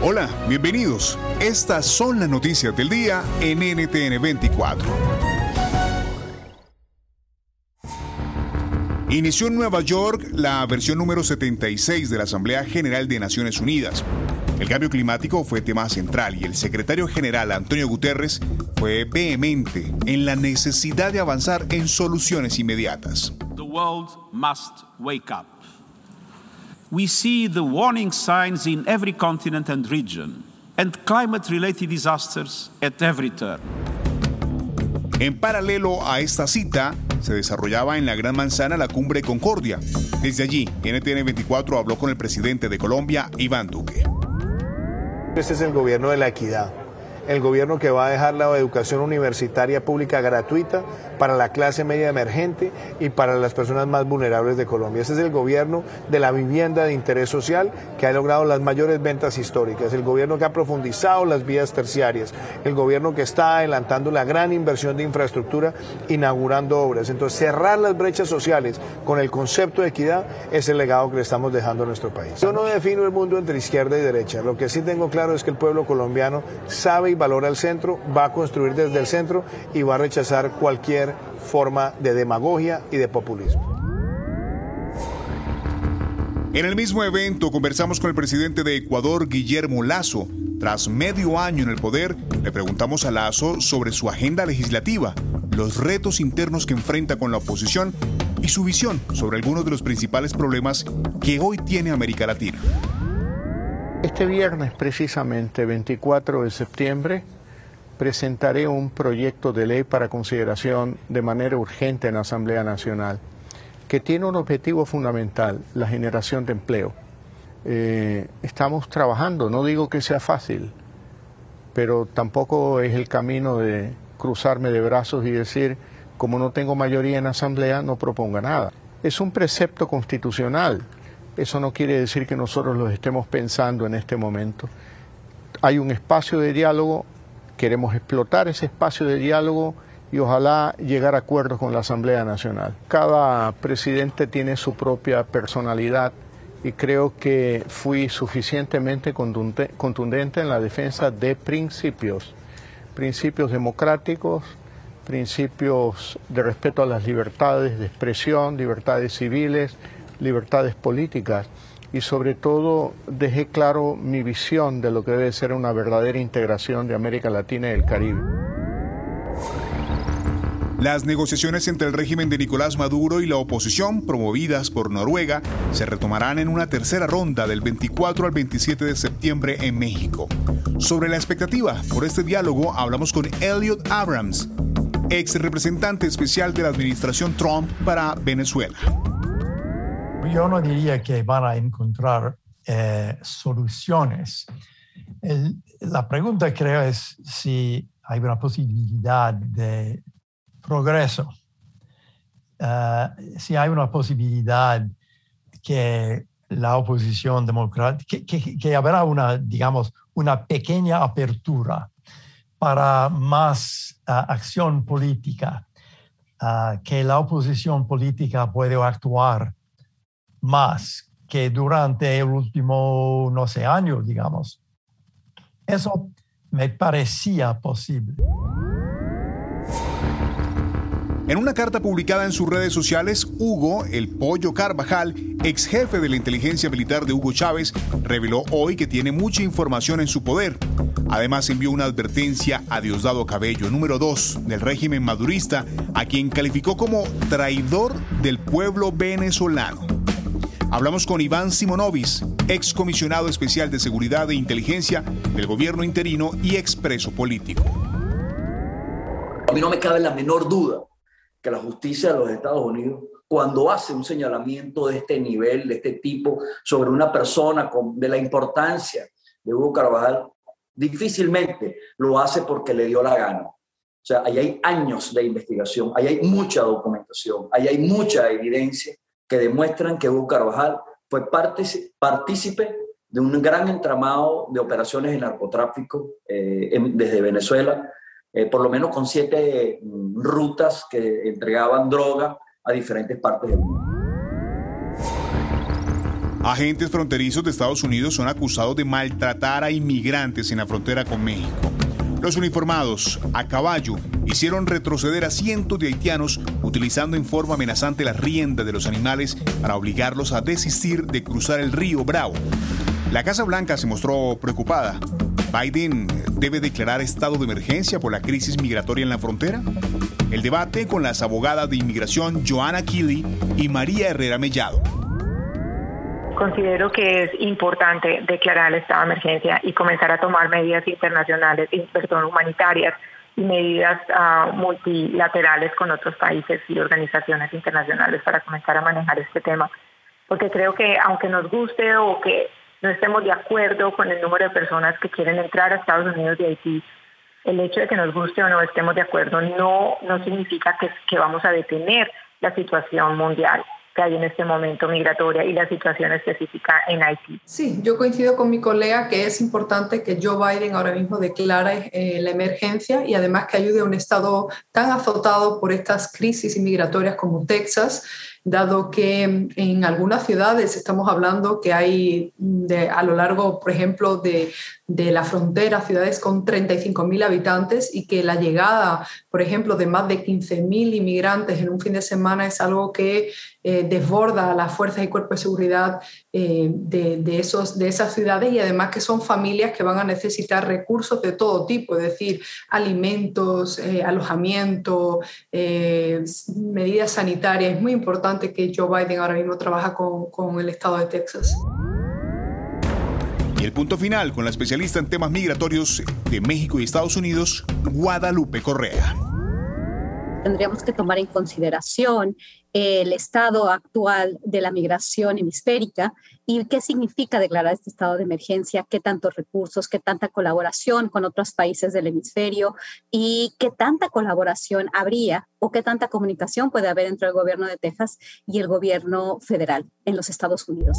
Hola, bienvenidos. Estas son las noticias del día en NTN 24. Inició en Nueva York la versión número 76 de la Asamblea General de Naciones Unidas. El cambio climático fue tema central y el secretario general Antonio Guterres fue vehemente en la necesidad de avanzar en soluciones inmediatas. The world must wake up. We see the warning signs in every continent and region, and climate related disasters at every turn. En paralelo a esta cita, se desarrollaba en la Gran Manzana la cumbre Concordia. Desde allí, NTN 24 habló con el presidente de Colombia, Iván Duque. Este es el gobierno de la equidad, el gobierno que va a dejar la educación universitaria pública gratuita para la clase media emergente y para las personas más vulnerables de Colombia. Este es el gobierno de la vivienda de interés social que ha logrado las mayores ventas históricas, el gobierno que ha profundizado las vías terciarias, el gobierno que está adelantando la gran inversión de infraestructura, inaugurando obras. Entonces, cerrar las brechas sociales con el concepto de equidad es el legado que le estamos dejando a nuestro país. Yo no defino el mundo entre izquierda y derecha. Lo que sí tengo claro es que el pueblo colombiano sabe y valora el centro, va a construir desde el centro y va a rechazar cualquier forma de demagogia y de populismo. En el mismo evento conversamos con el presidente de Ecuador, Guillermo Lazo. Tras medio año en el poder, le preguntamos a Lazo sobre su agenda legislativa, los retos internos que enfrenta con la oposición y su visión sobre algunos de los principales problemas que hoy tiene América Latina. Este viernes, precisamente 24 de septiembre, presentaré un proyecto de ley para consideración de manera urgente en la Asamblea Nacional, que tiene un objetivo fundamental, la generación de empleo. Eh, estamos trabajando, no digo que sea fácil, pero tampoco es el camino de cruzarme de brazos y decir, como no tengo mayoría en la Asamblea, no proponga nada. Es un precepto constitucional, eso no quiere decir que nosotros lo estemos pensando en este momento. Hay un espacio de diálogo, Queremos explotar ese espacio de diálogo y ojalá llegar a acuerdos con la Asamblea Nacional. Cada presidente tiene su propia personalidad y creo que fui suficientemente contundente en la defensa de principios, principios democráticos, principios de respeto a las libertades de expresión, libertades civiles, libertades políticas y sobre todo dejé claro mi visión de lo que debe ser una verdadera integración de América Latina y el Caribe. Las negociaciones entre el régimen de Nicolás Maduro y la oposición, promovidas por Noruega, se retomarán en una tercera ronda del 24 al 27 de septiembre en México. Sobre la expectativa por este diálogo hablamos con Elliot Abrams, ex representante especial de la administración Trump para Venezuela yo no diría que van a encontrar eh, soluciones. la pregunta creo es si hay una posibilidad de progreso, eh, si hay una posibilidad que la oposición democrática, que, habrá una, digamos, una pequeña apertura para más eh, acción política, que la oposición política puede actuar más que durante el último, no sé, año, digamos. Eso me parecía posible. En una carta publicada en sus redes sociales, Hugo, el pollo Carvajal, ex jefe de la inteligencia militar de Hugo Chávez, reveló hoy que tiene mucha información en su poder. Además envió una advertencia a Diosdado Cabello, número 2 del régimen madurista, a quien calificó como traidor del pueblo venezolano. Hablamos con Iván Simonovis, ex comisionado especial de seguridad e inteligencia del gobierno interino y expreso político. A mí no me cabe la menor duda que la justicia de los Estados Unidos, cuando hace un señalamiento de este nivel, de este tipo, sobre una persona de la importancia de Hugo Carvajal, difícilmente lo hace porque le dio la gana. O sea, ahí hay años de investigación, ahí hay mucha documentación, ahí hay mucha evidencia que demuestran que Hugo Carvajal fue partícipe de un gran entramado de operaciones de narcotráfico eh, desde Venezuela eh, por lo menos con siete mm, rutas que entregaban droga a diferentes partes del mundo. Agentes fronterizos de Estados Unidos son acusados de maltratar a inmigrantes en la frontera con México. Los uniformados, a caballo, hicieron retroceder a cientos de haitianos utilizando en forma amenazante las riendas de los animales para obligarlos a desistir de cruzar el río Bravo. La Casa Blanca se mostró preocupada ¿Biden debe declarar estado de emergencia por la crisis migratoria en la frontera? El debate con las abogadas de inmigración Joanna Keeley y María Herrera Mellado. Considero que es importante declarar el estado de emergencia y comenzar a tomar medidas internacionales, perdón, humanitarias y medidas ah, multilaterales con otros países y organizaciones internacionales para comenzar a manejar este tema. Porque creo que aunque nos guste o que no estemos de acuerdo con el número de personas que quieren entrar a Estados Unidos de Haití, el hecho de que nos guste o no estemos de acuerdo no, no significa que, que vamos a detener la situación mundial hay en este momento migratoria y la situación específica en Haití. Sí, yo coincido con mi colega que es importante que Joe Biden ahora mismo declare eh, la emergencia y además que ayude a un estado tan azotado por estas crisis inmigratorias como Texas dado que en algunas ciudades estamos hablando que hay de, a lo largo, por ejemplo, de, de la frontera, ciudades con 35.000 habitantes y que la llegada, por ejemplo, de más de 15.000 inmigrantes en un fin de semana es algo que eh, desborda las fuerzas y cuerpos de seguridad eh, de, de, esos, de esas ciudades y además que son familias que van a necesitar recursos de todo tipo, es decir, alimentos, eh, alojamiento, medidas sanitarias. Es muy importante que Joe Biden ahora mismo trabaja con, con el estado de Texas. Y el punto final con la especialista en temas migratorios de México y Estados Unidos, Guadalupe Correa. Tendríamos que tomar en consideración el estado actual de la migración hemisférica y qué significa declarar este estado de emergencia, qué tantos recursos, qué tanta colaboración con otros países del hemisferio y qué tanta colaboración habría o qué tanta comunicación puede haber entre el gobierno de Texas y el gobierno federal en los Estados Unidos.